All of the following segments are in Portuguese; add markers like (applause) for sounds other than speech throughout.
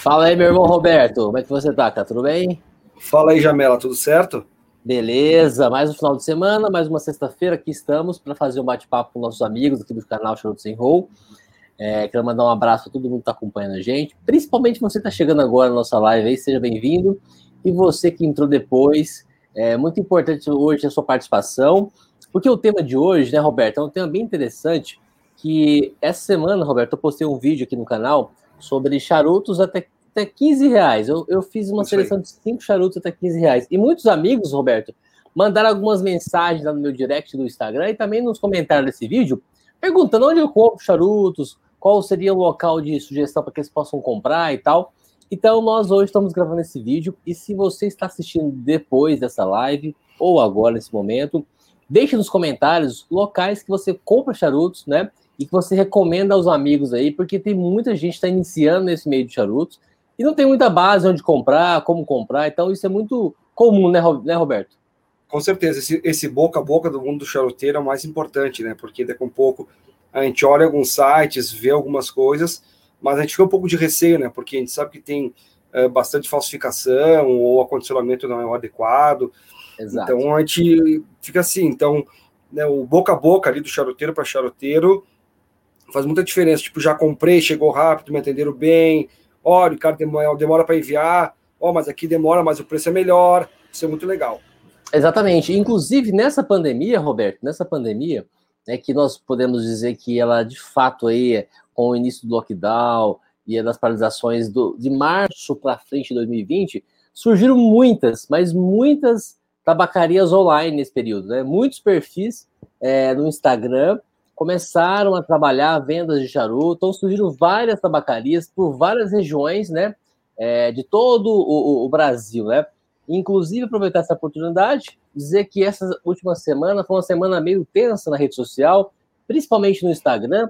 Fala aí, meu irmão Roberto, como é que você tá? Tá tudo bem? Fala aí, Jamela, tudo certo? Beleza, mais um final de semana, mais uma sexta-feira, aqui estamos para fazer um bate-papo com nossos amigos aqui do canal Charuto Sem Roll. É, quero mandar um abraço a todo mundo que está acompanhando a gente, principalmente você que está chegando agora na nossa live aí, seja bem-vindo. E você que entrou depois, é muito importante hoje a sua participação, porque o tema de hoje, né, Roberto, é um tema bem interessante, que essa semana, Roberto, eu postei um vídeo aqui no canal sobre charutos até até 15 reais. Eu, eu fiz uma Isso seleção aí. de cinco charutos até 15 reais. E muitos amigos, Roberto, mandaram algumas mensagens lá no meu direct do Instagram e também nos comentários desse vídeo, perguntando onde eu compro charutos, qual seria o local de sugestão para que eles possam comprar e tal. Então, nós hoje estamos gravando esse vídeo e se você está assistindo depois dessa live ou agora nesse momento, deixe nos comentários locais que você compra charutos, né? E que você recomenda aos amigos aí, porque tem muita gente que está iniciando nesse meio de charutos e não tem muita base onde comprar, como comprar, então isso é muito comum, né, né Roberto? Com certeza, esse, esse, boca a boca do mundo do charuteiro é o mais importante, né? Porque daqui a um pouco a gente olha alguns sites, vê algumas coisas, mas a gente fica um pouco de receio, né? Porque a gente sabe que tem é, bastante falsificação ou o acondicionamento não é o adequado. Exato. Então a gente fica assim. Então, né, o boca a boca ali do charuteiro para charuteiro faz muita diferença. Tipo, já comprei, chegou rápido, me atenderam bem, olha, o cara demora, demora para enviar, ó, oh, mas aqui demora, mas o preço é melhor. Isso é muito legal. Exatamente. Inclusive, nessa pandemia, Roberto, nessa pandemia, é que nós podemos dizer que ela, de fato, aí, com o início do lockdown e das paralisações do, de março para frente de 2020, surgiram muitas, mas muitas tabacarias online nesse período, né? Muitos perfis é, no Instagram começaram a trabalhar vendas de charuto, então surgiram várias tabacarias por várias regiões, né, é, de todo o, o, Brasil, né, inclusive aproveitar essa oportunidade, dizer que essa última semana foi uma semana meio tensa na rede social, principalmente no Instagram,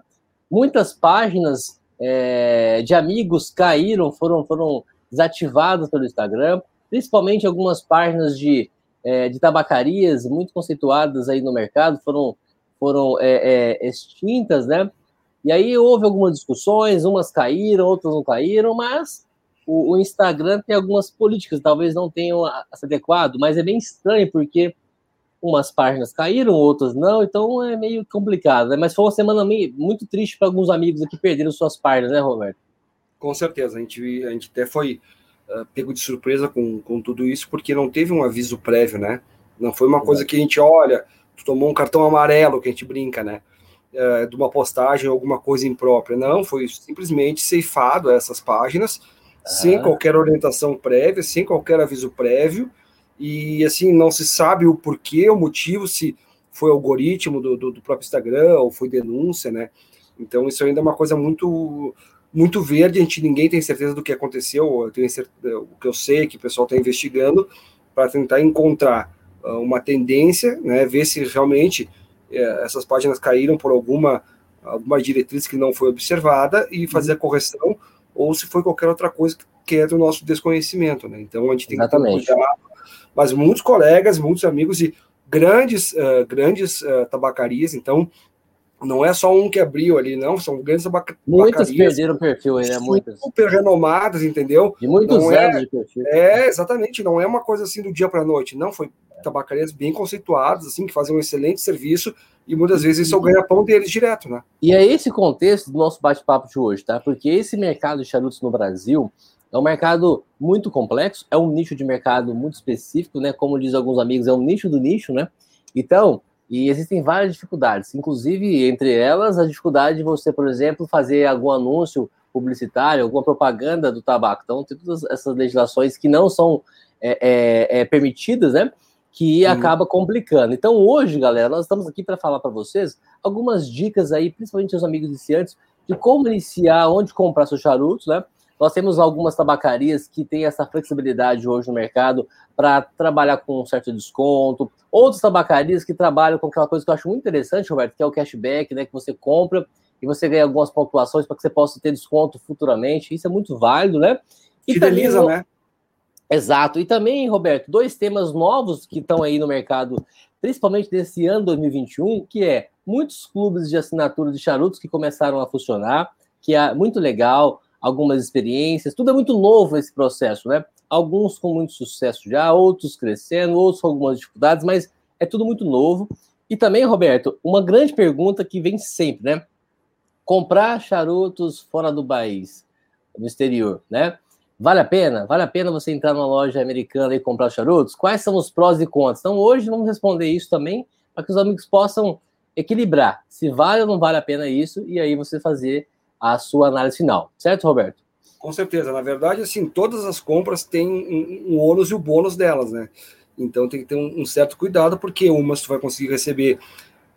muitas páginas é, de amigos caíram, foram, foram desativadas pelo Instagram, principalmente algumas páginas de, é, de tabacarias muito conceituadas aí no mercado foram foram é, é, extintas, né? E aí houve algumas discussões, umas caíram, outras não caíram, mas o, o Instagram tem algumas políticas, talvez não tenham se adequado, mas é bem estranho porque umas páginas caíram, outras não, então é meio complicado, né? Mas foi uma semana meio, muito triste para alguns amigos que perderam suas páginas, né, Roberto? Com certeza, a gente, a gente até foi uh, pego de surpresa com, com tudo isso, porque não teve um aviso prévio, né? Não foi uma coisa que a gente olha, tomou um cartão amarelo, que a gente brinca, né? É, de uma postagem, alguma coisa imprópria. Não, foi simplesmente ceifado essas páginas, sem qualquer orientação prévia, sem qualquer aviso prévio, e assim, não se sabe o porquê, o motivo, se foi algoritmo do, do, do próprio Instagram ou foi denúncia, né? Então, isso ainda é uma coisa muito muito verde, a gente ninguém tem certeza do que aconteceu, eu tenho certeza, o que eu sei é que o pessoal está investigando para tentar encontrar ah, uma tendência, né, ver se realmente é, essas páginas caíram por alguma, alguma diretriz que não foi observada e fazer a uhum. correção, ou se foi qualquer outra coisa que é do nosso desconhecimento. Né? Então a gente tem Exatamente. que ter cuidado. Mas muitos colegas, muitos amigos e grandes, uh, grandes uh, tabacarias, então não é só um que abriu ali, não, são grandes tabacarias. Muitas perderam o perfil aí, né? Muitas. Super renomadas, entendeu? De muitos não anos é, de perfil. É, exatamente, não é uma coisa assim do dia para a noite, não, foi tabacarias bem conceituadas, assim, que fazem um excelente serviço e muitas vezes isso é o ganha-pão deles direto, né? E é esse contexto do nosso bate-papo de hoje, tá? Porque esse mercado de charutos no Brasil é um mercado muito complexo, é um nicho de mercado muito específico, né? Como diz alguns amigos, é um nicho do nicho, né? Então, e existem várias dificuldades, inclusive entre elas a dificuldade de você, por exemplo, fazer algum anúncio publicitário, alguma propaganda do tabaco. Então, tem todas essas legislações que não são é, é, é, permitidas, né? que acaba complicando. Então, hoje, galera, nós estamos aqui para falar para vocês algumas dicas aí, principalmente os amigos iniciantes, de como iniciar, onde comprar seus charutos, né? Nós temos algumas tabacarias que têm essa flexibilidade hoje no mercado para trabalhar com um certo desconto. Outras tabacarias que trabalham com aquela coisa que eu acho muito interessante, Roberto, que é o cashback, né? Que você compra e você ganha algumas pontuações para que você possa ter desconto futuramente. Isso é muito válido, né? E Fideliza, também, né? Exato. E também, Roberto, dois temas novos que estão aí no mercado, principalmente nesse ano 2021, que é muitos clubes de assinatura de charutos que começaram a funcionar, que é muito legal. Algumas experiências, tudo é muito novo esse processo, né? Alguns com muito sucesso já, outros crescendo, outros com algumas dificuldades, mas é tudo muito novo. E também, Roberto, uma grande pergunta que vem sempre, né? Comprar charutos fora do país, no exterior, né? Vale a pena? Vale a pena você entrar numa loja americana e comprar charutos? Quais são os prós e contras? Então, hoje vamos responder isso também, para que os amigos possam equilibrar se vale ou não vale a pena isso, e aí você fazer a sua análise final. Certo, Roberto? Com certeza. Na verdade, assim, todas as compras têm um, um ônus e o bônus delas, né? Então tem que ter um, um certo cuidado, porque umas tu vai conseguir receber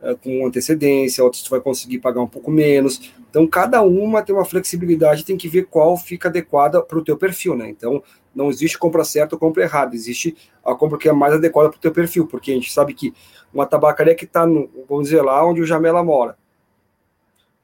uh, com antecedência, outras tu vai conseguir pagar um pouco menos. Então cada uma tem uma flexibilidade, tem que ver qual fica adequada para o teu perfil, né? Então não existe compra certa ou compra errada, existe a compra que é mais adequada para o teu perfil, porque a gente sabe que uma tabacaria que está, vamos dizer, lá onde o Jamela mora,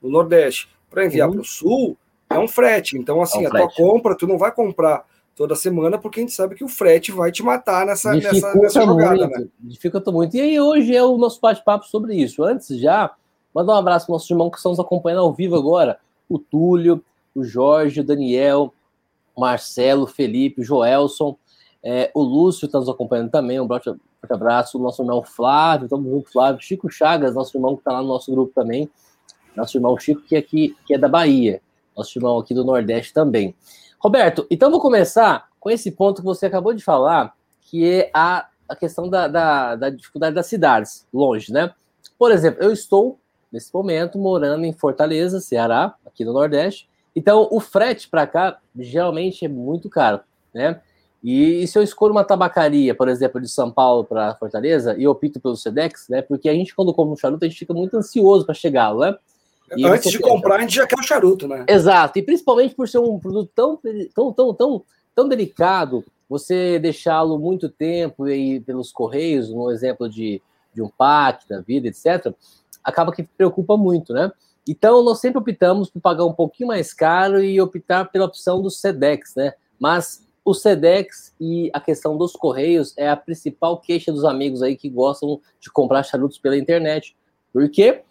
no Nordeste, para enviar uhum. para o Sul, é um frete. Então, assim, é um a tua compra, tu não vai comprar toda semana, porque a gente sabe que o frete vai te matar nessa, nessa, nessa jogada, muito, né? Dificulta muito. E aí, hoje é o nosso bate-papo sobre isso. Antes já, mandar um abraço para nossos irmãos que estão nos acompanhando ao vivo agora. O Túlio, o Jorge, o Daniel, o Marcelo, o Felipe, o Joelson, é, o Lúcio está nos acompanhando também. Um forte abraço. O nosso irmão Flávio, todo mundo Flávio. Chico Chagas, nosso irmão que está lá no nosso grupo também. Nosso irmão Chico, que é, aqui, que é da Bahia. Nosso irmão aqui do Nordeste também. Roberto, então vou começar com esse ponto que você acabou de falar, que é a, a questão da, da, da dificuldade das cidades, longe, né? Por exemplo, eu estou, nesse momento, morando em Fortaleza, Ceará, aqui no Nordeste, então o frete para cá geralmente é muito caro, né? E, e, se eu escolho uma tabacaria, por exemplo, de São Paulo para Fortaleza, e opto pelo Sedex, né? Porque a gente, quando compra um charuto, a gente fica muito ansioso para chegar, né? E Antes de comprar, a gente já quer o charuto, né? Exato, e principalmente por ser um produto tão, tão, tão, tão, tão delicado, você deixá-lo muito tempo e pelos correios, um exemplo de, de um PAC da vida, etc., acaba que preocupa muito, né? Então, nós sempre optamos por pagar um pouquinho mais caro e optar pela opção do SEDEX, né? Mas o SEDEX e a questão dos correios é a principal queixa dos amigos aí que gostam de comprar charutos pela internet. Por quê? porque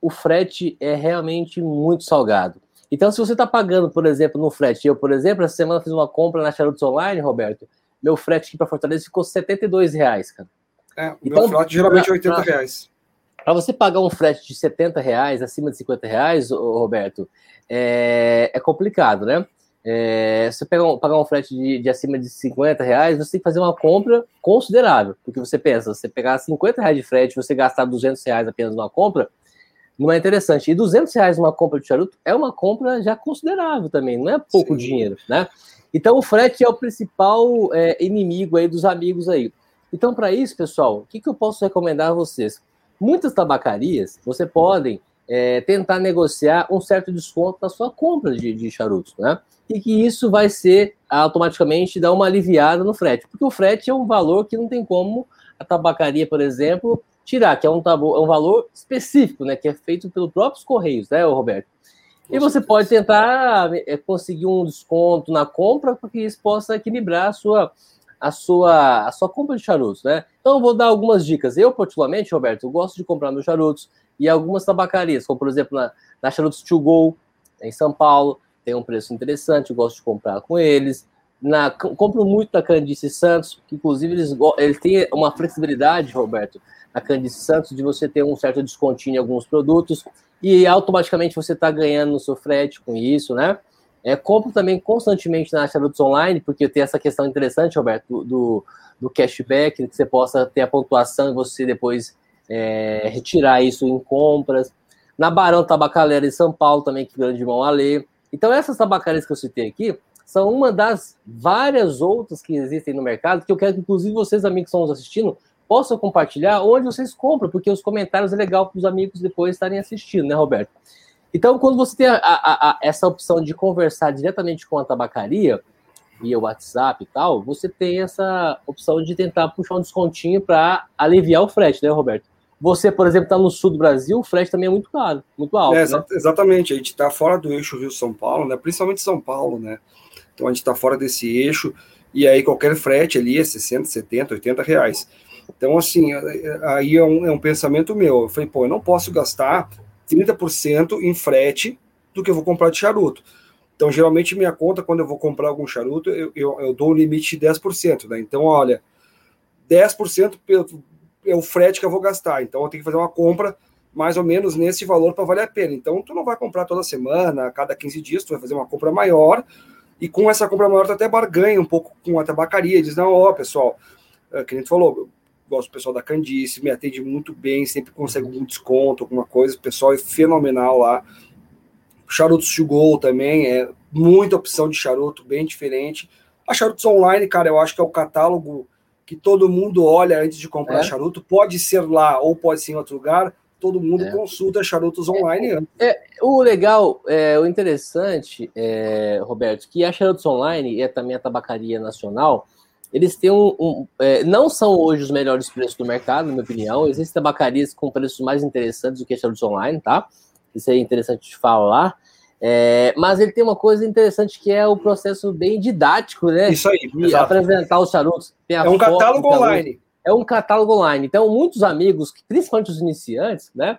o frete é realmente muito salgado. Então, se você está pagando, por exemplo, no frete, eu, por exemplo, essa semana fiz uma compra na Charutos Online, Roberto, meu frete aqui para Fortaleza ficou 72 reais, cara. É, o então, meu frete geralmente é 80 reais. Para você pagar um frete de 70 reais, acima de 50 reais, Roberto, é, é complicado, né? É, se você pegar um, pagar um frete de, de, acima de 50 reais, você tem que fazer uma compra considerável. Porque você pensa, você pegar 50 reais de frete, você gastar 200 reais apenas numa compra, não é interessante. E 200 reais numa compra de charuto é uma compra já considerável também, não é pouco Sim. dinheiro, né? Então o frete é o principal é, inimigo aí dos amigos aí. Então para isso, pessoal, o que, que eu posso recomendar a vocês? Muitas tabacarias, você podem é, tentar negociar um certo desconto na sua compra de, de charutos, né? e que isso vai ser automaticamente dar uma aliviada no frete, porque o frete é um valor que não tem como a tabacaria, por exemplo, tirar, que é um, tabu, é um valor específico, né, que é feito pelos próprios correios, né, Roberto? E você pode tentar é, conseguir um desconto na compra para que isso possa equilibrar a sua, a sua, a sua compra de charutos, né? Então, eu vou dar algumas dicas. Eu, particularmente, Roberto, eu gosto de comprar meus charutos e algumas tabacarias, como, por exemplo, na, na Charutos To Go, em São Paulo, tem um preço interessante, eu gosto de comprar com eles. Na, compro muito na Candice Santos, que inclusive eles, eles têm uma flexibilidade, Roberto, na Candice Santos, de você ter um certo descontinho em alguns produtos e automaticamente você está ganhando no seu frete com isso, né? É, compro também constantemente na Charutos Online, porque tem essa questão interessante, Roberto, do, do cashback, que você possa ter a pontuação e você depois é, retirar isso em compras. Na Barão Tabacalera em São Paulo também, que grande irmão Ale. Então, essas tabacarias que eu citei aqui são uma das várias outras que existem no mercado, que eu quero que, inclusive, vocês, amigos que estão nos assistindo, possam compartilhar onde vocês compram, porque os comentários é legal para os amigos depois estarem assistindo, né, Roberto? Então, quando você tem a, a, a, essa opção de conversar diretamente com a tabacaria, via WhatsApp e tal, você tem essa opção de tentar puxar um descontinho para aliviar o frete, né, Roberto? Você, por exemplo, está no sul do Brasil, o frete também é muito caro, muito alto. É, né? Exatamente, a gente está fora do eixo Rio-São Paulo, né? principalmente São Paulo, né? Então a gente está fora desse eixo, e aí qualquer frete ali é 60, 70, 80 reais. Então, assim, aí é um, é um pensamento meu. Eu falei, pô, eu não posso gastar 30% em frete do que eu vou comprar de charuto. Então, geralmente, minha conta, quando eu vou comprar algum charuto, eu, eu, eu dou um limite de 10%. Né? Então, olha, 10% é o frete que eu vou gastar. Então, eu tenho que fazer uma compra mais ou menos nesse valor para valer a pena. Então, tu não vai comprar toda semana, a cada 15 dias, tu vai fazer uma compra maior. E com essa compra maior, tu até barganha um pouco com a tabacaria. Diz, não, ó, pessoal, é, que a gente falou, gosto do pessoal da Candice, me atende muito bem, sempre consegue algum desconto, alguma coisa. O pessoal é fenomenal lá. Charutos to go também, é muita opção de charuto, bem diferente. A Charutos Online, cara, eu acho que é o catálogo que todo mundo olha antes de comprar é. charuto. Pode ser lá ou pode ser em outro lugar. Todo mundo é. consulta charutos online antes. É, o legal, é, o interessante, é, Roberto, que a Charutos Online e também a Tabacaria Nacional, eles têm um. um é, não são hoje os melhores preços do mercado, na minha opinião. Existem tabacarias com preços mais interessantes do que a Charutos Online, tá? Isso é interessante de falar. É, mas ele tem uma coisa interessante que é o processo bem didático, né? Isso aí. De exato. apresentar os charutos. é um catálogo online. É um catálogo online. Então, muitos amigos, principalmente os iniciantes, né?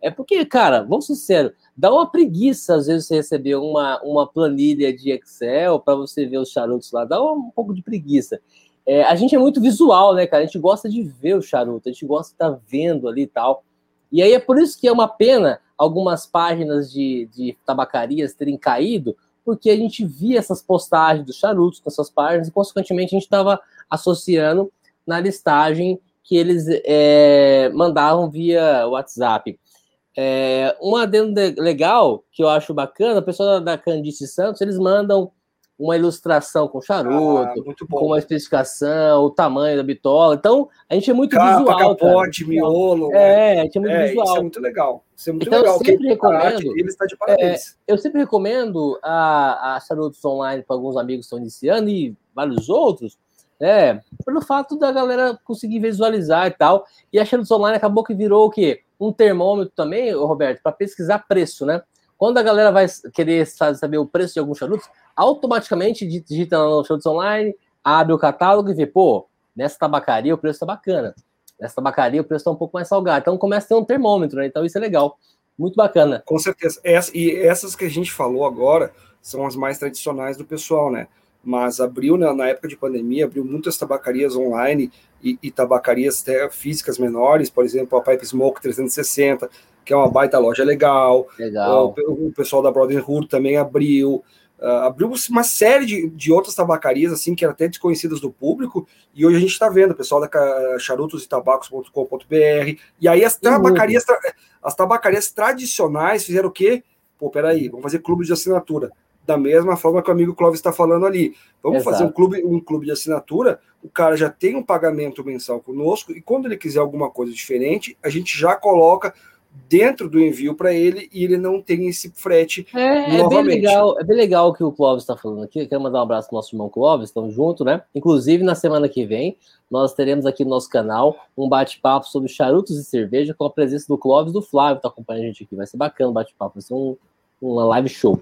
É porque, cara, vamos ser sinceros, dá uma preguiça às vezes você receber uma, uma planilha de Excel para você ver os charutos lá, dá um, um pouco de preguiça. É, a gente é muito visual, né, cara? A gente gosta de ver o charuto, a gente gosta de estar tá vendo ali e tal. E aí é por isso que é uma pena algumas páginas de, de tabacarias terem caído, porque a gente via essas postagens dos charutos com essas páginas e, consequentemente, a gente estava associando na listagem que eles é, mandavam via WhatsApp. É, um adendo legal que eu acho bacana, a pessoa da Candice Santos, eles mandam uma ilustração com charuto, ah, com uma especificação, o tamanho da bitola. Então, a gente é muito Capa, visual. Capote, cara. miolo. É, né? a gente é muito é, visual. Isso é muito legal. Isso é muito então, legal. Eu sempre recomendo. Ele está de parabéns. É, eu sempre recomendo a, a charutos online para alguns amigos que estão iniciando e vários outros, né? Pelo fato da galera conseguir visualizar e tal. E a charutos online acabou que virou o quê? Um termômetro também, Roberto, para pesquisar preço, né? Quando a galera vai querer saber o preço de alguns charutos, automaticamente digita no Charutos Online, abre o catálogo e vê, pô, nessa tabacaria o preço tá bacana. Nessa tabacaria o preço tá um pouco mais salgado. Então começa a ter um termômetro, né? Então isso é legal. Muito bacana. Com certeza. Essa, e essas que a gente falou agora são as mais tradicionais do pessoal, né? Mas abriu, né, na época de pandemia, abriu muitas tabacarias online e, e tabacarias físicas menores, por exemplo, a Pipe Smoke 360, que é uma baita loja legal. Legal. O, o pessoal da Brotherhood também abriu. Uh, abriu uma série de, de outras tabacarias, assim, que eram até desconhecidas do público, e hoje a gente está vendo, o pessoal da charutostabacos.com.br, e aí as tabacarias, as tabacarias tradicionais fizeram o quê? Pô, peraí, vamos fazer clube de assinatura. Da mesma forma que o amigo Clóvis está falando ali. Vamos Exato. fazer um clube, um clube de assinatura, o cara já tem um pagamento mensal conosco, e quando ele quiser alguma coisa diferente, a gente já coloca dentro do envio para ele e ele não tem esse frete é, novamente. É bem legal, é bem legal o que o Clóvis está falando aqui. quero mandar um abraço para o nosso irmão Clóvis, estamos juntos, né? Inclusive, na semana que vem, nós teremos aqui no nosso canal um bate-papo sobre charutos e cerveja com a presença do Clóvis do Flávio, que está acompanhando a gente aqui. Vai ser bacana o bate-papo, vai ser um, uma live show.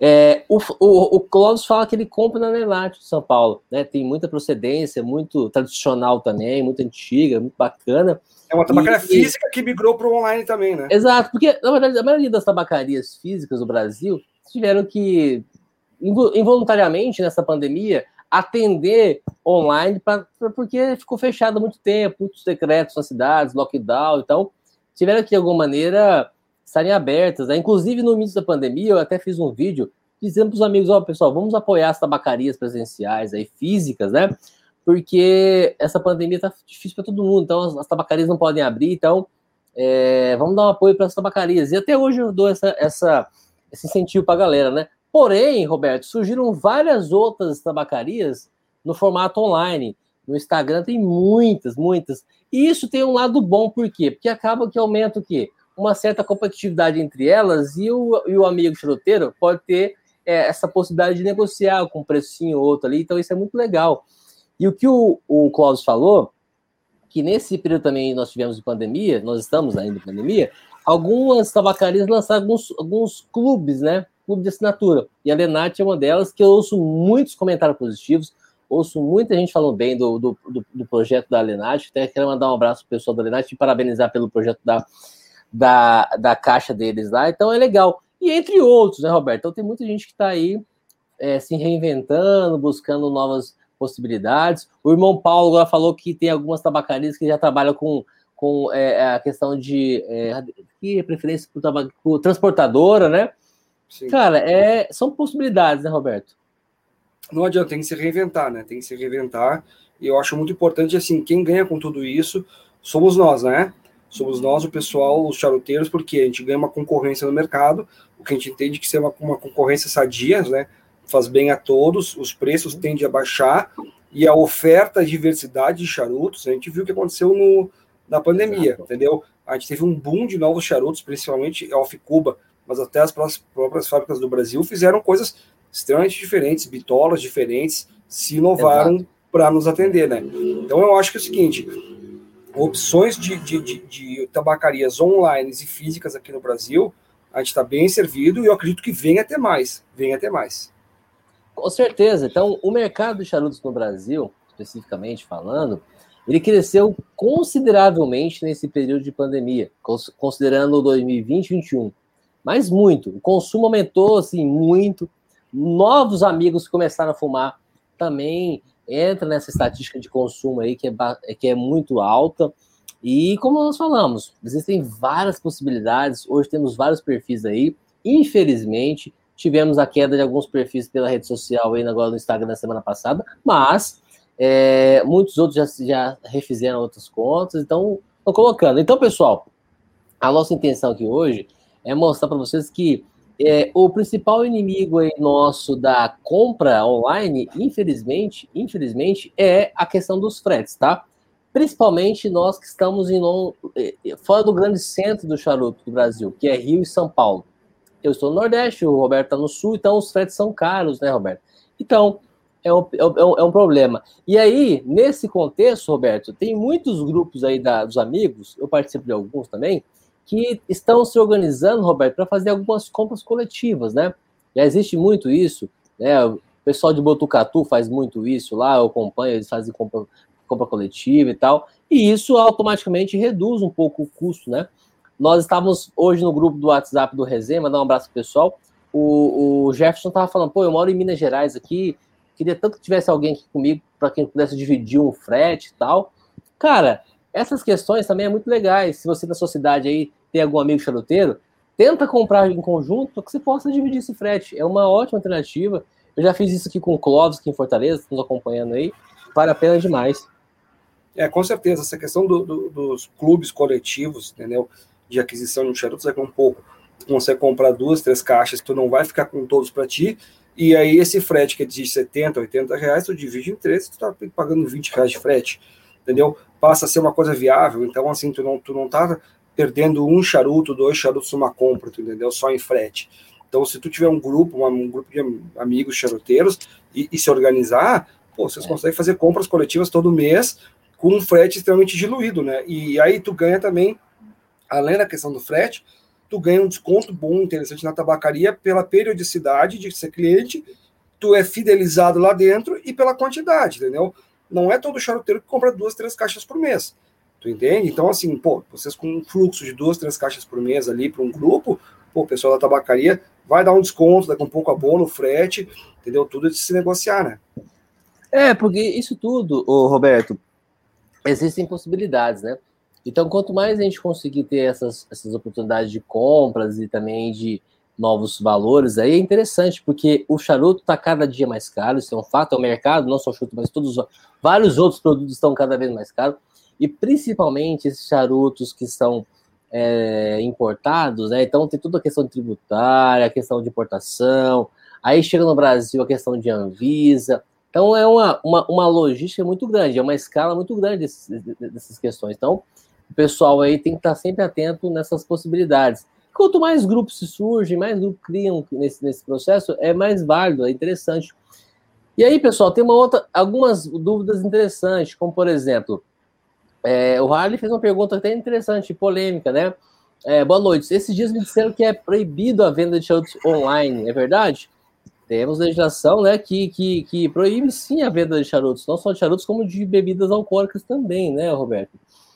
É, o, o, o Clóvis fala que ele compra na Nenate de São Paulo, né? Tem muita procedência, muito tradicional também, muito antiga, muito bacana. É uma tabacaria e, física que migrou para o online também, né? Exato, porque, na verdade, a maioria das tabacarias físicas do Brasil tiveram que, involuntariamente, nessa pandemia, atender online, pra, pra, porque ficou fechado há muito tempo, muitos decretos nas cidades, lockdown, então tiveram que, de alguma maneira, estarem abertas. Né? Inclusive, no início da pandemia, eu até fiz um vídeo dizendo para os amigos, ó, oh, pessoal, vamos apoiar as tabacarias presenciais aí, físicas, né? porque essa pandemia tá difícil para todo mundo, então as, as, tabacarias não podem abrir, então é, vamos dar um apoio para as tabacarias. E até hoje eu dou essa, essa, esse incentivo para a galera, né? Porém, Roberto, surgiram várias outras tabacarias no formato online. No Instagram tem muitas, muitas. E isso tem um lado bom, por quê? Porque acaba que aumenta o quê? Uma certa competitividade entre elas e o, e o amigo charuteiro pode ter é, essa possibilidade de negociar com um precinho ou outro ali. Então, isso é muito legal. E o que o, o Cláudio falou, que nesse período também nós tivemos de pandemia, nós estamos ainda em pandemia, algumas tabacarias lançaram alguns, alguns clubes, né? Clube de assinatura. E a Lenate é uma delas que eu ouço muitos comentários positivos, ouço muita gente falando bem do, do, do, do projeto da Lenate. Até quero mandar um abraço pro pessoal da Lenate e parabenizar pelo projeto da, da, da caixa deles lá. Então é legal. e entre outros, né, Roberto? Então tem muita gente que está aí é, se reinventando, buscando novas possibilidades. O irmão Paulo agora falou que tem algumas tabacarias que já trabalham com, com é, a questão de é, que preferência por, por transportadora, né? Sim. Cara, é, são possibilidades, né, Roberto? Não adianta, tem que se reinventar, né? Tem que se reinventar. E eu acho muito importante, assim, quem ganha com tudo isso somos nós, né? Somos nós, o pessoal, os charuteiros, porque a gente ganha uma concorrência no mercado, o que a gente entende que ser uma, uma concorrência sadia, né? Faz bem a todos, os preços tendem a baixar e a oferta, a diversidade de charutos, a gente viu o que aconteceu no, na pandemia, entendeu? A gente teve um boom de novos charutos, principalmente Off Cuba, mas até as próprias fábricas do Brasil fizeram coisas extremamente diferentes, bitolas diferentes, se inovaram para nos atender, né? Então eu acho que é o seguinte, opções de, de, de, de tabacarias online e físicas aqui no Brasil, a gente está bem servido e eu acredito que venha até mais, venha até mais. Com certeza. Então, o mercado de charutos no Brasil, especificamente falando, ele cresceu consideravelmente nesse período de pandemia, considerando 2020 e 2021. Mas muito. O consumo aumentou assim muito. Novos amigos começaram a fumar também entra nessa estatística de consumo aí que é, que é muito alta. E como nós falamos, existem várias possibilidades. Hoje temos vários perfis aí. Infelizmente, tivemos a queda de alguns perfis pela rede social aí agora no Instagram na semana passada, mas é, muitos outros já, já refizeram outras contas, então colocando. Então, pessoal, a nossa intenção aqui hoje é mostrar para vocês que é, o principal inimigo nosso da compra online, infelizmente, infelizmente, é a questão dos fretes, tá? Principalmente nós que estamos em é, fora do grande centro do charuto do Brasil, que é Rio e São Paulo. Eu estou no Nordeste, o Roberto está no Sul, então os fretes são caros, né, Roberto? Então, é um, é um, é um problema. E aí, nesse contexto, Roberto, tem muitos grupos aí da, dos amigos, eu participo de alguns também, que estão se organizando, Roberto, para fazer algumas compras coletivas, né? Já existe muito isso, né? O pessoal de Botucatu faz muito isso lá, eu acompanho, eles fazem compra, compra coletiva e tal, e isso automaticamente reduz um pouco o custo, né? Nós estávamos hoje no grupo do WhatsApp do Resenha, mandar um abraço pro pessoal. O, o Jefferson estava falando, pô, eu moro em Minas Gerais aqui, queria tanto que tivesse alguém aqui comigo para quem pudesse dividir um frete e tal. Cara, essas questões também é muito legais. Se você na sua cidade aí tem algum amigo charuteiro, tenta comprar em conjunto que você possa dividir esse frete. É uma ótima alternativa. Eu já fiz isso aqui com o Clóvis, aqui em Fortaleza, nos acompanhando aí. Vale a pena demais. É, com certeza. Essa questão do, do, dos clubes coletivos, entendeu? De aquisição de um charuto, é um pouco. Tu consegue comprar duas, três caixas, tu não vai ficar com todos para ti. E aí, esse frete que é de 70, 80 reais, tu divide em três, tu tá pagando 20 reais de frete, entendeu? Passa a ser uma coisa viável. Então, assim, tu não, tu não tá perdendo um charuto, dois charutos numa compra, tu entendeu? Só em frete. Então, se tu tiver um grupo, um grupo de amigos charuteiros e, e se organizar, pô, vocês é. conseguem fazer compras coletivas todo mês com um frete extremamente diluído, né? E aí tu ganha também, além da questão do frete, tu ganha um desconto bom, interessante na tabacaria pela periodicidade de ser cliente, tu é fidelizado lá dentro e pela quantidade, entendeu? Não é todo charuteiro que compra duas, três caixas por mês. Tu entende? Então, assim, pô, vocês com um fluxo de duas, três caixas por mês ali para um grupo, pô, o pessoal da tabacaria vai dar um desconto, daqui um pouco abono, frete, entendeu? Tudo de se negociar, né? É, porque isso tudo, ô Roberto, existem possibilidades, né? Então, quanto mais a gente conseguir ter essas, essas oportunidades de compras e também de novos valores, aí é interessante, porque o charuto está cada dia mais caro, isso é um fato, é o mercado, não só o charuto, mas todos vários outros produtos estão cada vez mais caros e principalmente esses charutos que são é, importados, né? Então tem toda a questão tributária, a questão de importação, aí chega no Brasil a questão de Anvisa. Então é uma, uma, uma logística muito grande, é uma escala muito grande desses, dessas questões. Então, o pessoal aí tem que estar sempre atento nessas possibilidades. Quanto mais grupos se surgem, mais grupos criam nesse, nesse processo, é mais válido, é interessante. E aí, pessoal, tem uma outra, algumas dúvidas interessantes, como por exemplo, é, o Harley fez uma pergunta até interessante, polêmica, né? É, boa noite. Esses dias me disseram que é proibido a venda de charutos online, é verdade? Temos legislação né, que, que, que proíbe sim a venda de charutos, não só de charutos, como de bebidas alcoólicas também, né, Roberto?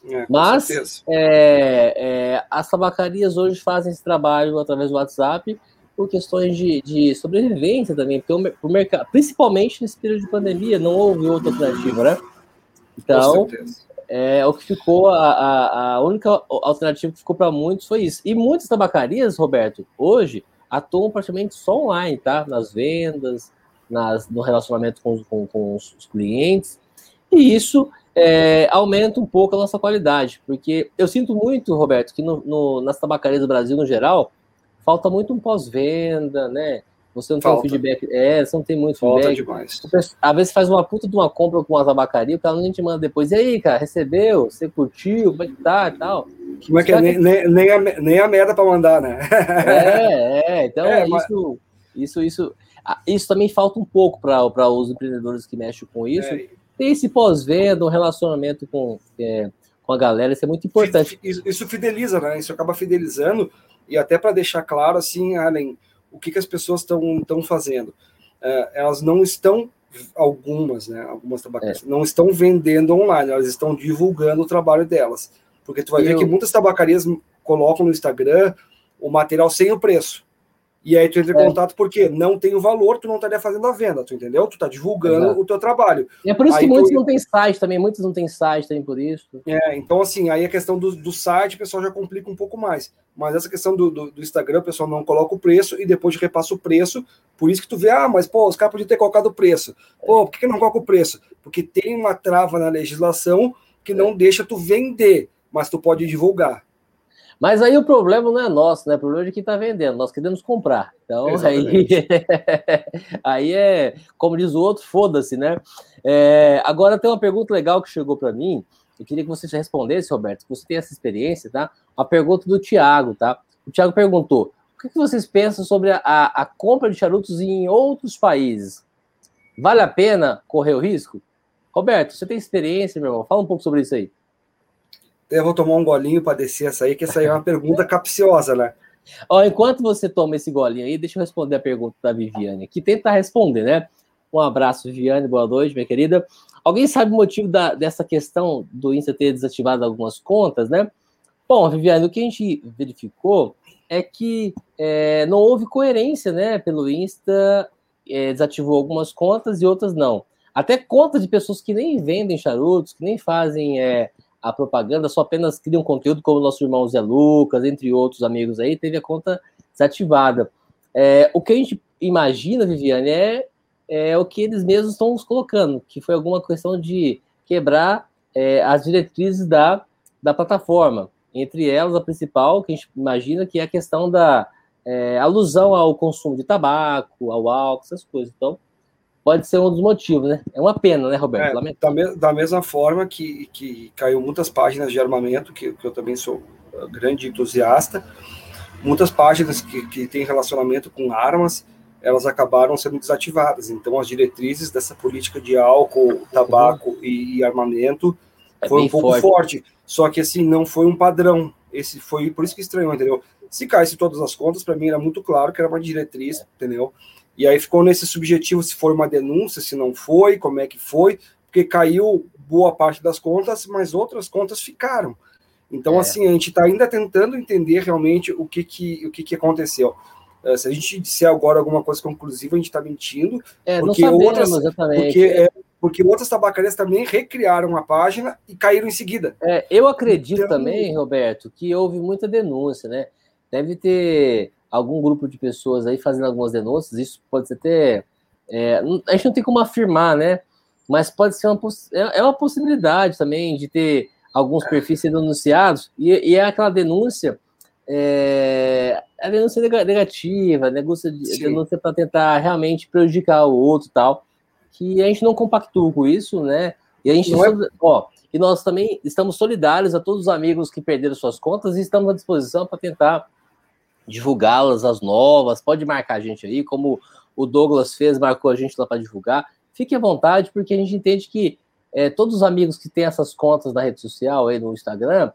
É, Mas é, é, as tabacarias hoje fazem esse trabalho através do WhatsApp por questões de, de sobrevivência também, porque o, o mercado, principalmente nesse período de pandemia, não houve outra alternativa, né? Então, é, o que ficou, a, a, a única alternativa que ficou para muitos foi isso. E muitas tabacarias, Roberto, hoje atuam praticamente só online, tá? Nas vendas, nas, no relacionamento com, com, com os clientes. E isso é, aumenta um pouco a nossa qualidade, porque eu sinto muito, Roberto, que no, no, nas tabacarias do Brasil, no geral, falta muito um pós-venda, né? Você não falta. tem um feedback. É, você não tem muito falta feedback. demais. Às vezes faz uma puta de uma compra com uma tabacaria, o cara não te manda depois. E aí, cara, recebeu? Você curtiu? Como é que tá e tal? Como é que é? Nem, nem, nem, a, nem a merda para mandar, né? É, é. Então, (laughs) é, isso, mas... isso, isso, isso também falta um pouco para os empreendedores que mexem com isso. É. Ter esse pós-venda, um relacionamento com, é, com a galera, isso é muito importante. Isso, isso fideliza, né? Isso acaba fidelizando e até para deixar claro, assim, Além, o que, que as pessoas estão fazendo. É, elas não estão, algumas, né, algumas tabacarias, é. não estão vendendo online, elas estão divulgando o trabalho delas. Porque tu vai ver que muitas tabacarias colocam no Instagram o material sem o preço. E aí tu entra em é. contato porque não tem o valor, tu não estaria fazendo a venda, tu entendeu? Tu tá divulgando Exato. o teu trabalho. E é por isso aí que muitos tu... não têm site também, muitos não têm site também por isso. É, então assim, aí a questão do, do site o pessoal já complica um pouco mais. Mas essa questão do, do, do, Instagram, o pessoal não coloca o preço e depois repassa o preço. Por isso que tu vê, ah, mas pô, os caras podiam ter colocado o preço. Pô, por que, que não coloca o preço? Porque tem uma trava na legislação que não deixa tu vender, mas tu pode divulgar. Mas aí o problema não é nosso, né? O problema é de quem está vendendo. Nós queremos comprar. Então, aí, (laughs) aí é, como diz o outro, foda-se, né? É, agora tem uma pergunta legal que chegou para mim. Eu queria que você respondesse, Roberto, que você tem essa experiência, tá? A pergunta do Tiago, tá? O Tiago perguntou: o que vocês pensam sobre a, a compra de charutos em outros países? Vale a pena correr o risco? Roberto, você tem experiência, meu irmão? Fala um pouco sobre isso aí. Eu vou tomar um golinho para descer essa aí, que essa aí é uma pergunta capciosa, né? Ó, enquanto você toma esse golinho aí, deixa eu responder a pergunta da Viviane, que tenta responder, né? Um abraço, Viviane, boa noite, minha querida. Alguém sabe o motivo da, dessa questão do Insta ter desativado algumas contas, né? Bom, Viviane, o que a gente verificou é que é, não houve coerência, né? Pelo Insta, é, desativou algumas contas e outras não. Até contas de pessoas que nem vendem charutos, que nem fazem é, a propaganda, só apenas criam conteúdo, como o nosso irmão Zé Lucas, entre outros amigos aí, teve a conta desativada. É, o que a gente imagina, Viviane, é, é o que eles mesmos estão nos colocando, que foi alguma questão de quebrar é, as diretrizes da, da plataforma. Entre elas, a principal, que a gente imagina, que é a questão da é, alusão ao consumo de tabaco, ao álcool, essas coisas. Então, pode ser um dos motivos, né? É uma pena, né, Roberto? É, da, me, da, mesma forma que, que caiu muitas páginas de armamento, que, que eu também sou uh, grande entusiasta, muitas páginas que, que têm relacionamento com armas, elas acabaram sendo desativadas. Então, as diretrizes dessa política de álcool, tabaco uhum. e, e, armamento é foi um pouco forte. forte. Só que, assim, não foi um padrão. Esse foi por isso que estranhou, entendeu? Se caísse todas as contas, para mim era muito claro que era uma diretriz, entendeu? E aí ficou nesse subjetivo se foi uma denúncia, se não foi, como é que foi, porque caiu boa parte das contas, mas outras contas ficaram. Então, é. assim, a gente está ainda tentando entender realmente o que, que, o que, que aconteceu. Uh, se a gente disser agora alguma coisa conclusiva, a gente está mentindo. É, porque sabemos, outras. Porque, é, porque outras tabacarias também recriaram a página e caíram em seguida. É, eu acredito então, também, Roberto, que houve muita denúncia, né? Deve ter algum grupo de pessoas aí fazendo algumas denúncias, isso pode ser até. É, a gente não tem como afirmar, né? Mas pode ser uma, é, é uma possibilidade também de ter alguns perfis sendo denunciados, e, e é aquela denúncia, é, a denúncia negativa, denúncia, denúncia para tentar realmente prejudicar o outro tal, que a gente não compactua com isso, né? E a gente, é... ó, e nós também estamos solidários a todos os amigos que perderam suas contas e estamos à disposição para tentar divulgá-las, as novas. Pode marcar a gente aí, como o Douglas fez, marcou a gente lá para divulgar. Fique à vontade, porque a gente entende que é, todos os amigos que têm essas contas na rede social, aí no Instagram,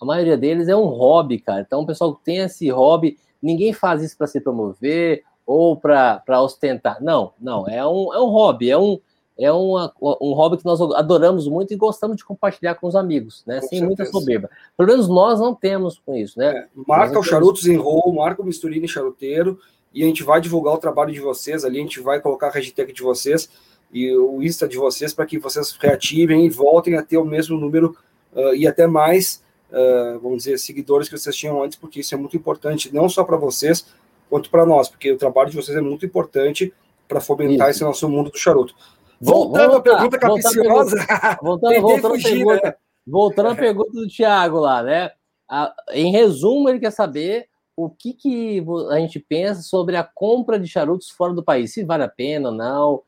a maioria deles é um hobby, cara. Então, o pessoal que tem esse hobby, ninguém faz isso para se promover ou para ostentar. Não, não, é um, é um hobby, é um, é uma, um hobby que nós adoramos muito e gostamos de compartilhar com os amigos, né? Com Sem certeza. muita soberba. Pelo menos nós não temos com isso, né? É, marca o charutos em roll, marca o misturinho charuteiro e a gente vai divulgar o trabalho de vocês ali, a gente vai colocar a hashtag de vocês e o Insta de vocês para que vocês reativem e voltem a ter o mesmo número uh, e até mais, uh, vamos dizer, seguidores que vocês tinham antes, porque isso é muito importante, não só para vocês, quanto para nós, porque o trabalho de vocês é muito importante para fomentar isso. esse nosso mundo do charuto. Voltando à pergunta capiciosa. (laughs) Voltando, voltando, fugir, pergunta, né? voltando à pergunta do Thiago lá, né? A, em resumo, ele quer saber o que, que a gente pensa sobre a compra de charutos fora do país, se vale a pena ou não.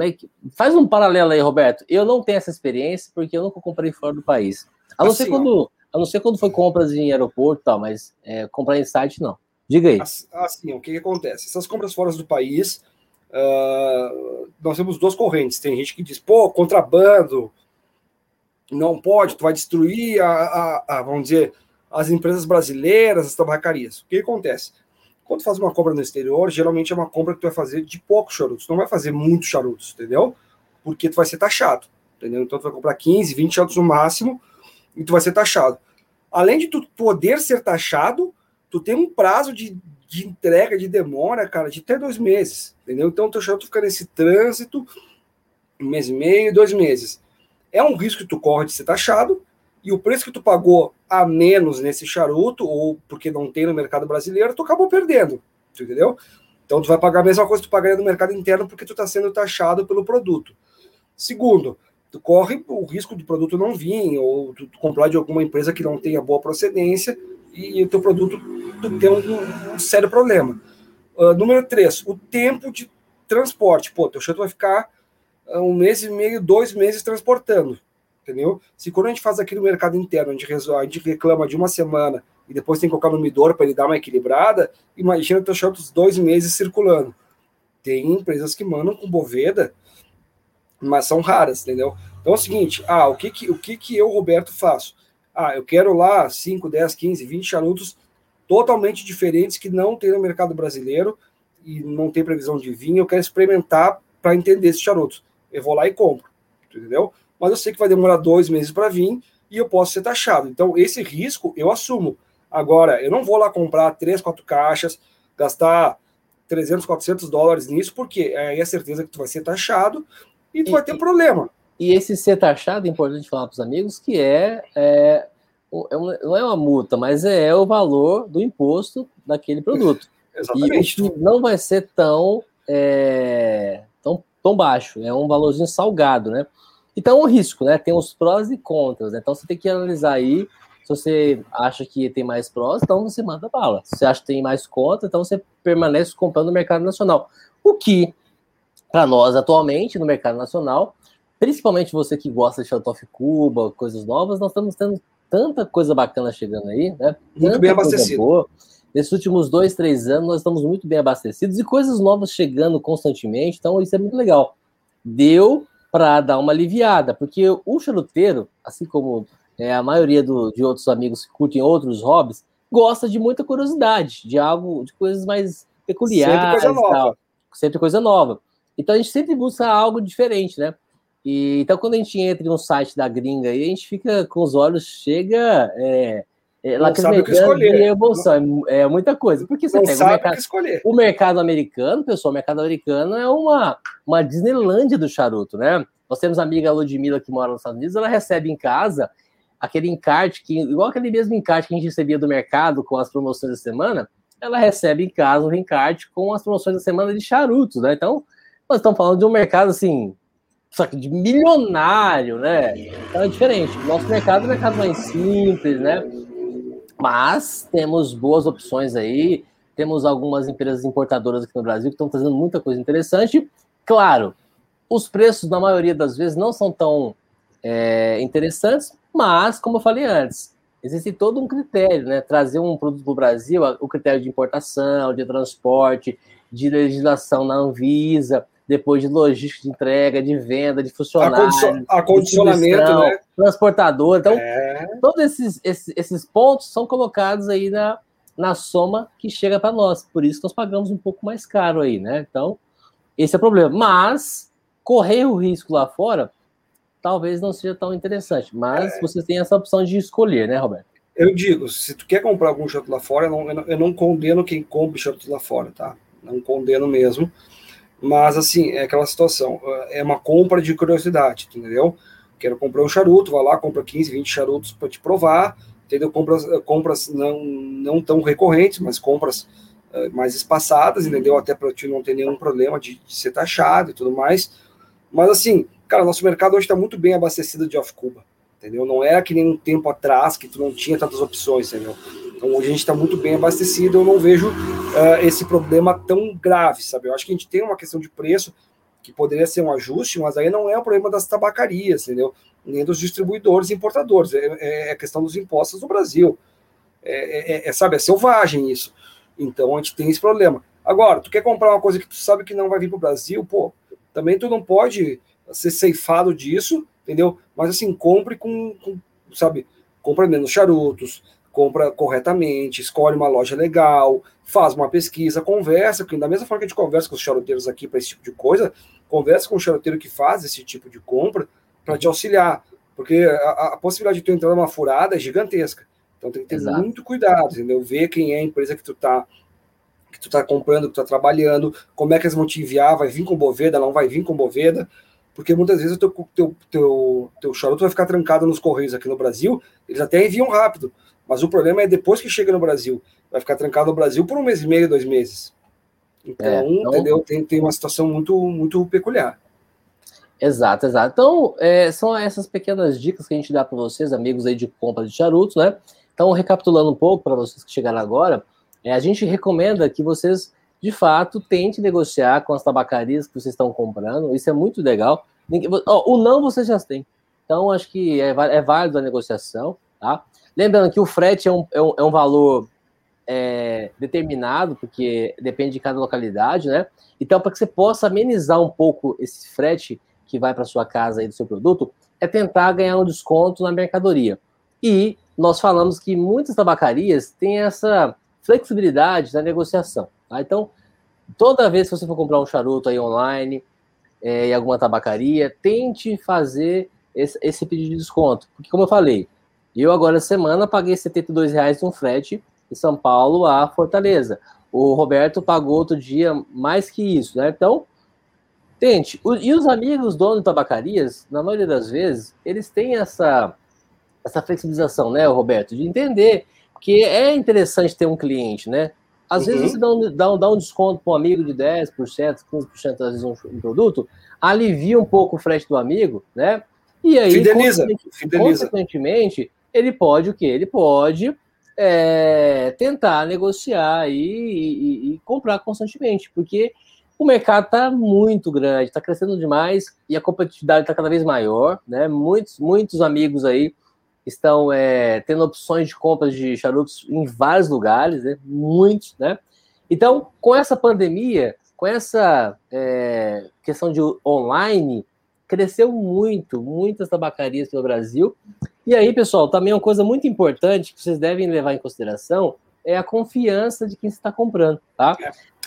É que... Faz um paralelo aí, Roberto. Eu não tenho essa experiência porque eu nunca comprei fora do país. A não, assim, ser, quando, a não ser quando foi compras em aeroporto e tal, mas é, comprar em site não. Diga aí. Assim, o que, que acontece? Essas compras fora do país, uh, nós temos duas correntes. Tem gente que diz, pô, contrabando, não pode, tu vai destruir a, a, a vamos dizer, as empresas brasileiras, as tabacarias. O que acontece? Quando tu faz uma compra no exterior, geralmente é uma compra que tu vai fazer de poucos charutos, tu não vai fazer muitos charutos, entendeu? Porque tu vai ser taxado, entendeu? Então tu vai comprar 15, 20 charutos no máximo e tu vai ser taxado. Além de tu poder ser taxado, tu tem um prazo de, de entrega, de demora, cara, de até dois meses, entendeu? Então teu charuto fica nesse trânsito, um mês e meio, dois meses. É um risco que tu corre de ser taxado, e o preço que tu pagou a menos nesse charuto, ou porque não tem no mercado brasileiro, tu acabou perdendo, entendeu? Então tu vai pagar a mesma coisa que tu pagaria no mercado interno porque tu está sendo taxado pelo produto. Segundo, tu corre o risco do produto não vir, ou tu comprar de alguma empresa que não tenha boa procedência e o teu produto tem um, um sério problema. Uh, número três, o tempo de transporte. Pô, teu charuto vai ficar uh, um mês e meio, dois meses transportando entendeu? Se quando a gente faz aqui no mercado interno, a gente, resolve, a gente reclama de uma semana e depois tem que colocar no midor para ele dar uma equilibrada, imagina teu shopping dois meses circulando. Tem empresas que mandam com boveda, mas são raras, entendeu? Então é o seguinte, ah, o que que, o que que eu, Roberto, faço? Ah, eu quero lá 5, 10, 15, 20 charutos totalmente diferentes que não tem no mercado brasileiro e não tem previsão de vir, eu quero experimentar para entender esses charutos. Eu vou lá e compro, entendeu? mas eu sei que vai demorar dois meses para vir e eu posso ser taxado. Então, esse risco eu assumo. Agora, eu não vou lá comprar três, quatro caixas, gastar 300, 400 dólares nisso, porque aí é a certeza que tu vai ser taxado e tu e, vai ter problema. E esse ser taxado, é importante falar para os amigos, que é, é, é não é uma multa, mas é o valor do imposto daquele produto. (laughs) Exatamente. E não vai ser tão, é, tão, tão baixo, é um valorzinho salgado, né? Então, o é risco, né? Tem os prós e contras, né? Então, você tem que analisar aí. Se você acha que tem mais prós, então você manda bala. Se você acha que tem mais contras, então você permanece comprando no mercado nacional. O que, para nós, atualmente, no mercado nacional, principalmente você que gosta de Shuttle Cuba, coisas novas, nós estamos tendo tanta coisa bacana chegando aí, né? Muito tanta bem abastecido. Boa. Nesses últimos dois, três anos, nós estamos muito bem abastecidos e coisas novas chegando constantemente, então isso é muito legal. Deu para dar uma aliviada, porque o charuteiro, assim como é, a maioria do, de outros amigos que curtem outros hobbies, gosta de muita curiosidade, de algo, de coisas mais peculiares. Sempre coisa nova. Sempre coisa nova. Então a gente sempre busca algo diferente, né? E, então quando a gente entra em um site da gringa aí, a gente fica com os olhos, chega. É, é, que escolher. emoção, é, é, muita coisa. Porque você não pega o mercado, o mercado americano, pessoal, o mercado americano é uma, uma Disneylândia do charuto, né? Nós temos a amiga Ludmilla que mora nos Estados Unidos, ela recebe em casa aquele encarte, que, igual aquele mesmo encarte que a gente recebia do mercado com as promoções da semana, ela recebe em casa o encarte com as promoções da semana de charutos, né? Então, nós estamos falando de um mercado assim, só que de milionário, né? Então é diferente. Nosso mercado é um mercado mais simples, né? Mas temos boas opções aí. Temos algumas empresas importadoras aqui no Brasil que estão trazendo muita coisa interessante. Claro, os preços, na maioria das vezes, não são tão é, interessantes, mas, como eu falei antes, existe todo um critério, né? Trazer um produto para o Brasil, o critério de importação, de transporte, de legislação na Anvisa depois de logística de entrega, de venda, de funcionário, acondicionamento, né? transportador. Então, é... todos esses, esses, esses, pontos são colocados aí na, na soma que chega para nós. Por isso que nós pagamos um pouco mais caro aí, né? Então, esse é o problema. Mas, correr o risco lá fora, talvez não seja tão interessante. Mas é... você tem essa opção de escolher, né, Roberto? Eu digo, se tu quer comprar algum chato lá fora, eu não, eu não condeno quem compra chato lá fora, tá? não condeno mesmo, mas assim, é aquela situação, é uma compra de curiosidade, entendeu? Quero comprar um charuto, vai lá, compra 15, 20 charutos para te provar, entendeu? Compras, compras não, não tão recorrentes, mas compras uh, mais espaçadas, entendeu? Até para te não ter nenhum problema de, de, ser taxado e tudo mais. Mas assim, cara, nosso mercado hoje está muito bem abastecido de off-Cuba, entendeu? Não era que nem um tempo atrás que tu não tinha tantas opções, entendeu? Então hoje a gente está muito bem abastecido, eu não vejo uh, esse problema tão grave, sabe? Eu acho que a gente tem uma questão de preço que poderia ser um ajuste, mas aí não é o problema das tabacarias, entendeu? Nem dos distribuidores e importadores, é, é, é questão dos impostos no Brasil. É, é, é, sabe, é selvagem isso. Então a gente tem esse problema. Agora, tu quer comprar uma coisa que tu sabe que não vai vir para o Brasil, pô, também tu não pode ser ceifado disso, entendeu? Mas assim, compre com, com sabe, compra menos charutos, compra corretamente, escolhe uma loja legal, faz uma pesquisa, conversa, porque da mesma forma que a gente conversa com os charuteiros aqui para esse tipo de coisa, conversa com o charuteiro que faz esse tipo de compra para te auxiliar, porque a, a, possibilidade de tu entrar numa furada é gigantesca. Então tem que ter Exato. muito cuidado, entendeu? Ver quem é a empresa que tu tá que tu tá comprando, que tu tá trabalhando, como é que eles vão te enviar, vai vir com Boveda, não vai vir com Boveda, porque muitas vezes o teu, teu, teu, teu charuto vai ficar trancado nos correios aqui no Brasil, eles até enviam rápido, mas o problema é depois que chega no Brasil. Vai ficar trancado no Brasil por um mês e meio, dois meses. Então, é, então... entendeu? Tem, tem uma situação muito, muito peculiar. Exato, exato. Então, é, são essas pequenas dicas que a gente dá para vocês, amigos aí de compra de charutos, né? Então, recapitulando um pouco para vocês que chegaram agora, é, a gente recomenda que vocês, de fato, tentem negociar com as tabacarias que vocês estão comprando. Isso é muito legal. O não vocês já têm. Então, acho que é, é válido a negociação, tá? Lembrando que o frete é um, é um, é um valor é, determinado, porque depende de cada localidade, né? Então, para que você possa amenizar um pouco esse frete que vai para sua casa aí do seu produto, é tentar ganhar um desconto na mercadoria. E nós falamos que muitas tabacarias têm essa flexibilidade na negociação. Tá? Então, toda vez que você for comprar um charuto aí online, é, em alguma tabacaria, tente fazer esse, esse pedido de desconto. Porque, como eu falei, eu agora semana paguei 72 reais um frete de São Paulo a Fortaleza. O Roberto pagou outro dia mais que isso, né? Então, tente. e os amigos donos de tabacarias, na maioria das vezes, eles têm essa, essa flexibilização, né, Roberto? De entender que é interessante ter um cliente, né? Às uhum. vezes você dá um, dá um, dá um desconto para um amigo de 10%, 15% às vezes um, um produto, alivia um pouco o frete do amigo, né? E aí, fideliza, fideliza. consequentemente, ele pode o quê? Ele pode é, tentar negociar e, e, e, comprar constantemente, porque o mercado está muito grande, está crescendo demais e a competitividade está cada vez maior, né? Muitos, muitos amigos aí estão é, tendo opções de compras de charutos em vários lugares, né? Muitos, né? Então, com essa pandemia, com essa é, questão de online, cresceu muito, muitas tabacarias pelo Brasil. E aí, pessoal, também uma coisa muito importante que vocês devem levar em consideração é a confiança de quem está comprando, tá?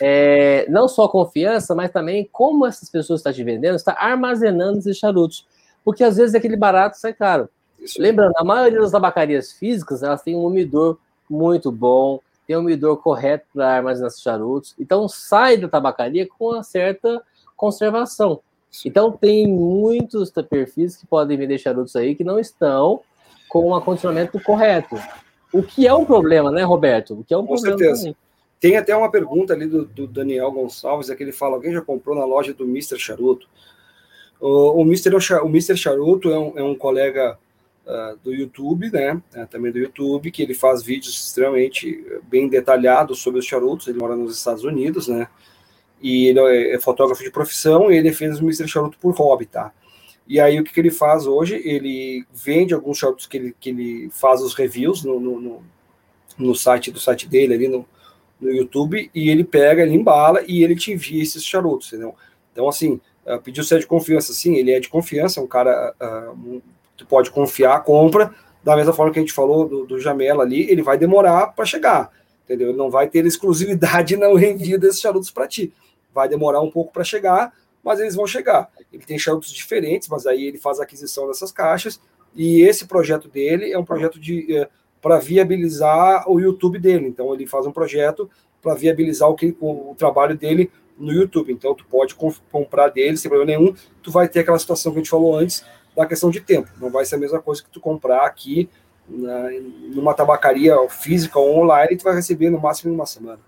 É, não só a confiança, mas também como essas pessoas estão te vendendo, está armazenando esses charutos. Porque às vezes aquele barato sai caro. Isso. Lembrando, a maioria das tabacarias físicas, elas têm um umidor muito bom, tem um umidor correto para armazenar esses charutos. Então sai da tabacaria com uma certa conservação. Então tem muitos perfis que podem vender charutos aí que não estão com um acondicionamento correto. O que é um problema, né, Roberto? O que é um com problema certeza. Também. Tem até uma pergunta ali do, do, Daniel Gonçalves, é que ele fala: alguém já comprou na loja do Mr. Charuto? O, o, Mr. o Mr. Charuto é um, é um colega uh, do YouTube, né? É, também do YouTube, que ele faz vídeos extremamente bem detalhados sobre os charutos. Ele mora nos Estados Unidos, né? e ele é, é fotógrafo de profissão e ele fez o Mr. Charuto por hobby, tá? E aí o que, que, ele faz hoje? Ele vende alguns charutos que ele, que ele faz os reviews no, no, no, no site do site dele ali no, no YouTube e ele pega, ele embala e ele te envia esses charutos, entendeu? Então, assim, uh, pediu ser de confiança, sim, ele é de confiança, é um cara uh, tu pode confiar, compra, da mesma forma que a gente falou do, do Jamela ali, ele vai demorar para chegar, entendeu? Ele não vai ter exclusividade (laughs) no envio desses charutos para ti vai demorar um pouco para chegar, mas eles vão chegar. Ele tem charutos diferentes, mas aí ele faz a aquisição dessas caixas, e esse projeto dele é um projeto de é, para viabilizar o YouTube dele. Então ele faz um projeto para viabilizar o, que, o, o, trabalho dele no YouTube. Então, tu pode comprar dele sem problema nenhum. Tu vai ter aquela situação que a gente falou antes da questão de tempo. Não vai ser a mesma coisa que tu comprar aqui na, numa tabacaria física ou online, tu vai receber no máximo em uma semana.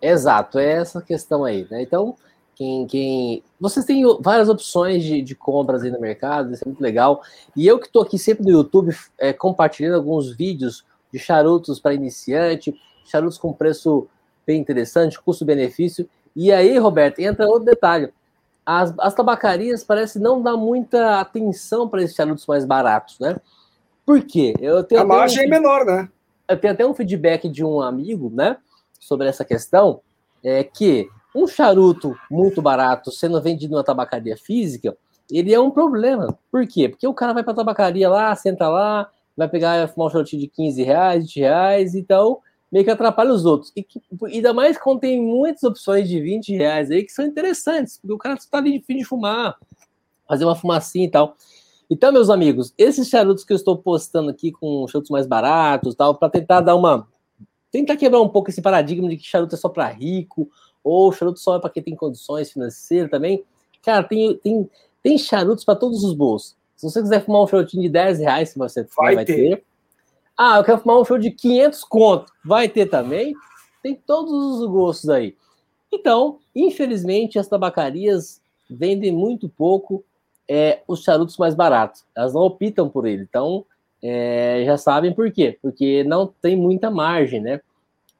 Exato, é essa questão aí, né? Então, quem, quem... Vocês têm várias opções de, de compras aí no mercado, isso é muito legal. E eu que estou aqui sempre no YouTube é, compartilhando alguns vídeos de charutos para iniciante, charutos com preço bem interessante, custo-benefício. E aí, Roberto, entra outro detalhe. As, as tabacarias parecem não dar muita atenção para esses charutos mais baratos, né? Por quê? Eu tenho a margem um, é menor, né? Eu tenho até um feedback de um amigo, né? Sobre essa questão, é que um charuto muito barato sendo vendido na tabacaria física, ele é um problema. Por quê? Porque o cara vai para a tabacaria lá, senta lá, vai pegar fumar um charutinho de 15 reais, 20 reais, então meio que atrapalha os outros. E que, ainda mais quando tem muitas opções de 20 reais aí que são interessantes, porque o cara está ali de fim de fumar, fazer uma fumacinha e tal. Então, meus amigos, esses charutos que eu estou postando aqui com charutos mais baratos tal, para tentar dar uma. tentar quebrar um pouco esse paradigma de que charuto é só para rico, ou charuto só é para quem tem condições financeiras também. Cara, tem, tem, tem charutos para todos os bolsos. Se você quiser fumar um charutinho de 10 reais, você vai, vai ter. ter. Ah, eu quero fumar um show de 500 conto. Vai ter também. Tem todos os gostos aí. Então, infelizmente, as tabacarias vendem muito pouco é, os charutos mais baratos. Elas não optam por ele. Então, é, já sabem por quê. Porque não tem muita margem, né?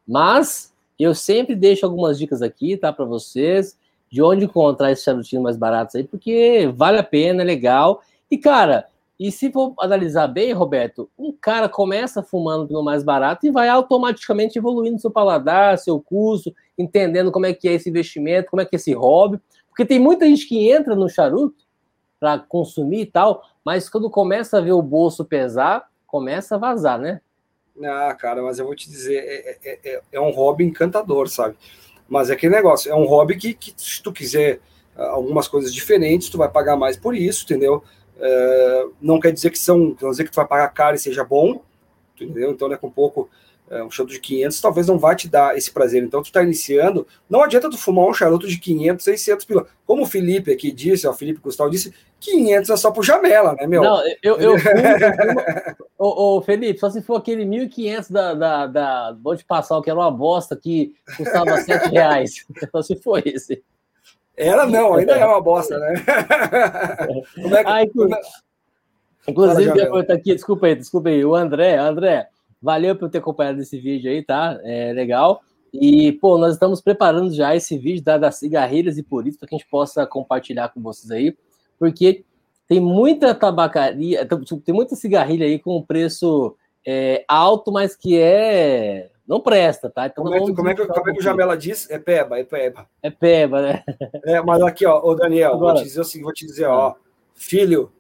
Mas eu sempre deixo algumas dicas aqui, tá? Para vocês, de onde encontrar esses charutinhos mais baratos aí, porque vale a pena, é legal. E, cara, e se for analisar bem, Roberto, um cara começa fumando pelo mais barato e vai automaticamente evoluindo seu paladar, seu curso, entendendo como é que é esse investimento, como é que é esse hobby. Porque tem muita gente que entra no charuto para consumir e tal, mas quando começa a ver o bolso pesar, começa a vazar, né? Ah, cara, mas eu vou te dizer, é, é, é, é um hobby encantador, sabe? Mas é aquele negócio, é um hobby que, que se tu quiser ah, algumas coisas diferentes, tu vai pagar mais por isso, entendeu? É, não quer dizer que são, não quer dizer que tu vai pagar caro e seja bom, entendeu? Então, né, com pouco, é, um charuto de 500 talvez não vai te dar esse prazer. Então, tu está iniciando, não adianta tu fumar um charuto de 500, 600 pila. Como o Felipe aqui disse, ó, o Felipe Gustavo disse, 500 é só pro jamela, né, meu? Não, eu, eu, (laughs) ô, ô, Felipe, só se for aquele 1.500 da, da, da Vou te passar, que era uma bosta que custava (laughs) 7 reais. Só se for esse. Era não, ainda é uma bosta, né? (laughs) como é que, como é... Inclusive, Fala, tá aqui, desculpa aí, desculpa aí, o André, André, valeu por ter acompanhado esse vídeo aí, tá? É legal. E, pô, nós estamos preparando já esse vídeo da, das cigarrilhas e por isso para que a gente possa compartilhar com vocês aí, porque tem muita tabacaria, tem muita cigarrilha aí com preço é, alto, mas que é não presta, tá? Então, como, é, que, como, é que, como é que o Jamela diz? É peba, é peba. É peba, né? É, mas aqui, ó, ô Daniel, Agora, vou te dizer assim, vou te dizer, ó, filho,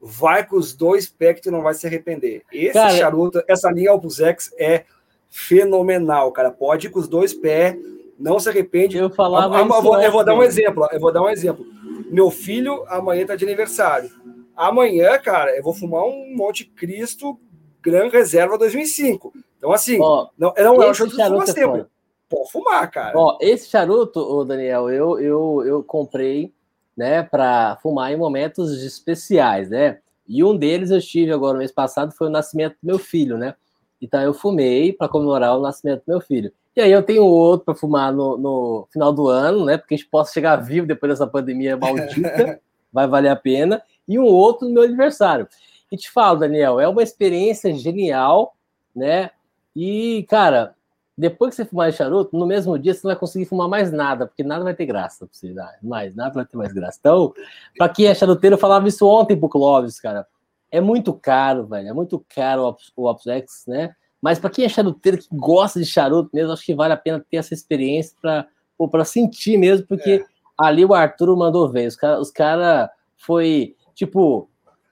vai com os dois pés que tu não vai se arrepender. Esse cara, charuto, essa linha Opus X é fenomenal, cara. Pode ir com os dois pés, não se arrepende. Eu falava a, a, eu, vou, eu vou dar um exemplo, eu vou dar um exemplo. Meu filho amanhã tá de aniversário. Amanhã, cara, eu vou fumar um Monte Cristo Gran Reserva 2005. Então, assim, ó, não, não é um charuto, que fuma Pode fumar, cara. Ó, esse charuto, ô Daniel, eu, eu, eu comprei, né, para fumar em momentos especiais, né? E um deles eu tive agora no mês passado foi o nascimento do meu filho, né? Então eu fumei para comemorar o nascimento do meu filho. E aí eu tenho outro para fumar no, no, final do ano, né? Porque a gente possa chegar vivo depois dessa pandemia maldita, (laughs) vai valer a pena. E um outro no meu aniversário. E te falo, Daniel, é uma experiência genial, né? E, cara, depois que você fumar charuto, no mesmo dia você não vai conseguir fumar mais nada, porque nada vai ter graça pra você, mais, nada vai ter mais graça. Então, para quem é charuteiro, eu falava isso ontem pro Clóvis, cara. É muito caro, velho, é muito caro o Opus X, né? Mas para quem é charuteiro, que gosta de charuto mesmo, acho que vale a pena ter essa experiência para sentir mesmo, porque é. ali o Arthur mandou ver. Os caras os cara foi, tipo,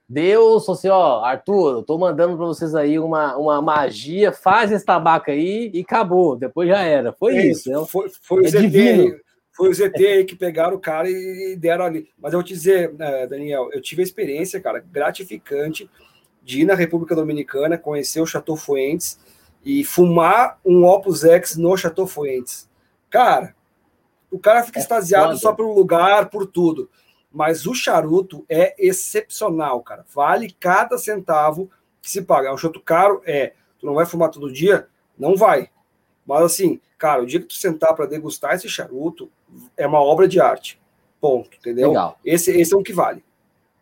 Deus assim, ó, Arthur, eu tô mandando para vocês aí uma, uma magia, faz esse tabaco aí e acabou, depois já era. Foi é isso, isso. Foi, foi, é o ZT, foi o ZT aí que pegaram o cara e deram ali. Mas eu vou te dizer, né, Daniel, eu tive a experiência, cara, gratificante de ir na República Dominicana, conhecer o Chateau Fuentes e fumar um Opus X no Chateau Fuentes. Cara, o cara fica é extasiado foda. só pelo lugar, por tudo. Mas o charuto é excepcional, cara. Vale cada centavo que se paga. É um charuto caro, é. Tu não vai fumar todo dia? Não vai. Mas assim, cara, o dia que tu sentar para degustar esse charuto, é uma obra de arte. Ponto, entendeu? Legal. Esse, esse é o que vale.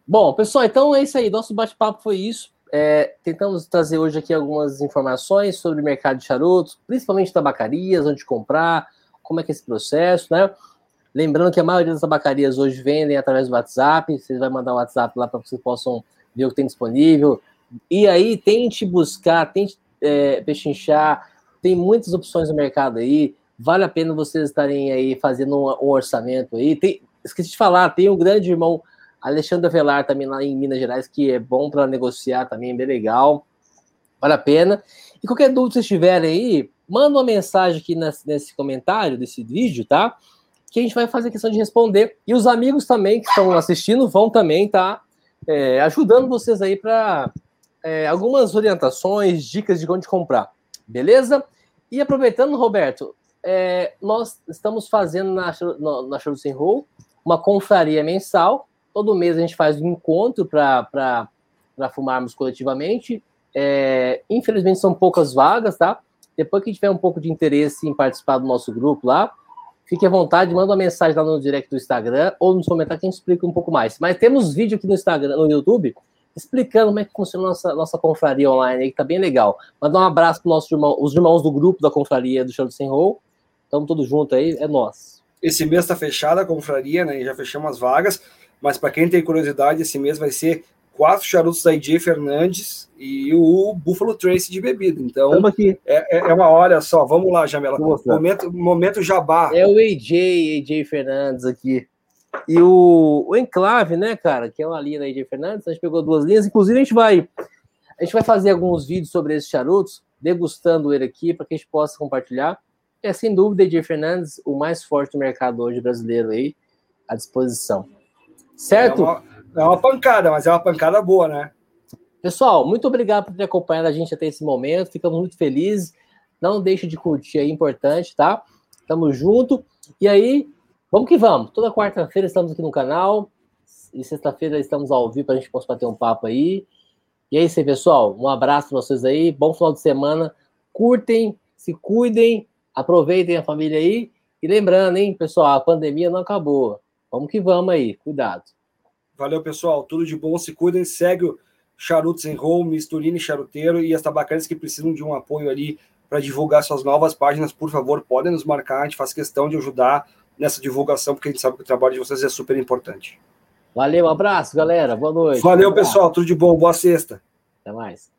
Bom, pessoal, então é isso aí. Nosso bate-papo foi isso. É, tentamos trazer hoje aqui algumas informações sobre o mercado de charutos, principalmente tabacarias, onde comprar, como é que é esse processo, né? Lembrando que a maioria das tabacarias hoje vendem através do WhatsApp, vocês vão mandar o um WhatsApp lá para vocês possam ver o que tem disponível. E aí, tente buscar, tente é, pechinchar, tem muitas opções no mercado aí, vale a pena vocês estarem aí fazendo um, um orçamento aí. Tem, esqueci de falar, tem um grande irmão Alexandre Velar também lá em Minas Gerais, que é bom para negociar também, bem legal, vale a pena. E qualquer dúvida que vocês tiverem aí, manda uma mensagem aqui nesse, comentário desse vídeo, tá? Que a gente vai fazer questão de responder. E os amigos também que estão assistindo vão também tá é, ajudando vocês aí para é, algumas orientações, dicas de onde comprar. Beleza? E aproveitando, Roberto, é, nós estamos fazendo na, na Show Sem Roll uma confraria mensal Todo mês a gente faz um encontro para fumarmos coletivamente. É, infelizmente são poucas vagas, tá? Depois que tiver um pouco de interesse em participar do nosso grupo lá, fique à vontade, manda uma mensagem lá no direct do Instagram ou nos comentários que a gente explica um pouco mais. Mas temos vídeo aqui no Instagram, no YouTube, explicando como é que funciona a nossa, nossa confraria online aí, que tá bem legal. Mandar um abraço para nossos irmãos, os irmãos do grupo da confraria do Chão Sem Roll. Estamos todos juntos aí, é nós. Esse mês está fechada a confraria, né? Já fechamos as vagas. Mas para quem tem curiosidade, esse mês vai ser quatro charutos da IJ Fernandes e o Buffalo Trace de bebida. Então, é, é, é, uma hora só. Vamos lá, Jamela. Momento, momento jabá. É o AJ, AJ Fernandes aqui. E o, o Enclave, né, cara, que é uma linha da AJ Fernandes, a gente pegou duas linhas. Inclusive, a gente vai a gente vai fazer alguns vídeos sobre esses charutos, degustando ele aqui, para que a gente possa compartilhar. É sem dúvida, AJ Fernandes, o mais forte do mercado hoje brasileiro aí, à disposição. Certo? É uma, é uma pancada, mas é uma pancada boa, né? Pessoal, muito obrigado por ter acompanhado a gente até esse momento. Ficamos muito felizes. Não deixe de curtir aí, importante, tá? Tamo junto. E aí, vamos que vamos. Toda quarta-feira estamos aqui no canal. E sexta-feira estamos ao vivo para a gente possa bater um papo aí. E é isso aí, pessoal. Um abraço para vocês aí. Bom final de semana. Curtem, se cuidem, aproveitem a família aí. E lembrando, hein, pessoal, a pandemia não acabou. Vamos que vamos aí, cuidado. Valeu, pessoal. Tudo de bom. Se cuidem. Segue o Charutos em Home, Misturine Charuteiro e as tabacarias que precisam de um apoio ali para divulgar suas novas páginas, por favor, podem nos marcar. A gente faz questão de ajudar nessa divulgação, porque a gente sabe que o trabalho de vocês é super importante. Valeu, um abraço, galera. Boa noite. Valeu, pessoal. Tudo de bom. Boa sexta. Até mais.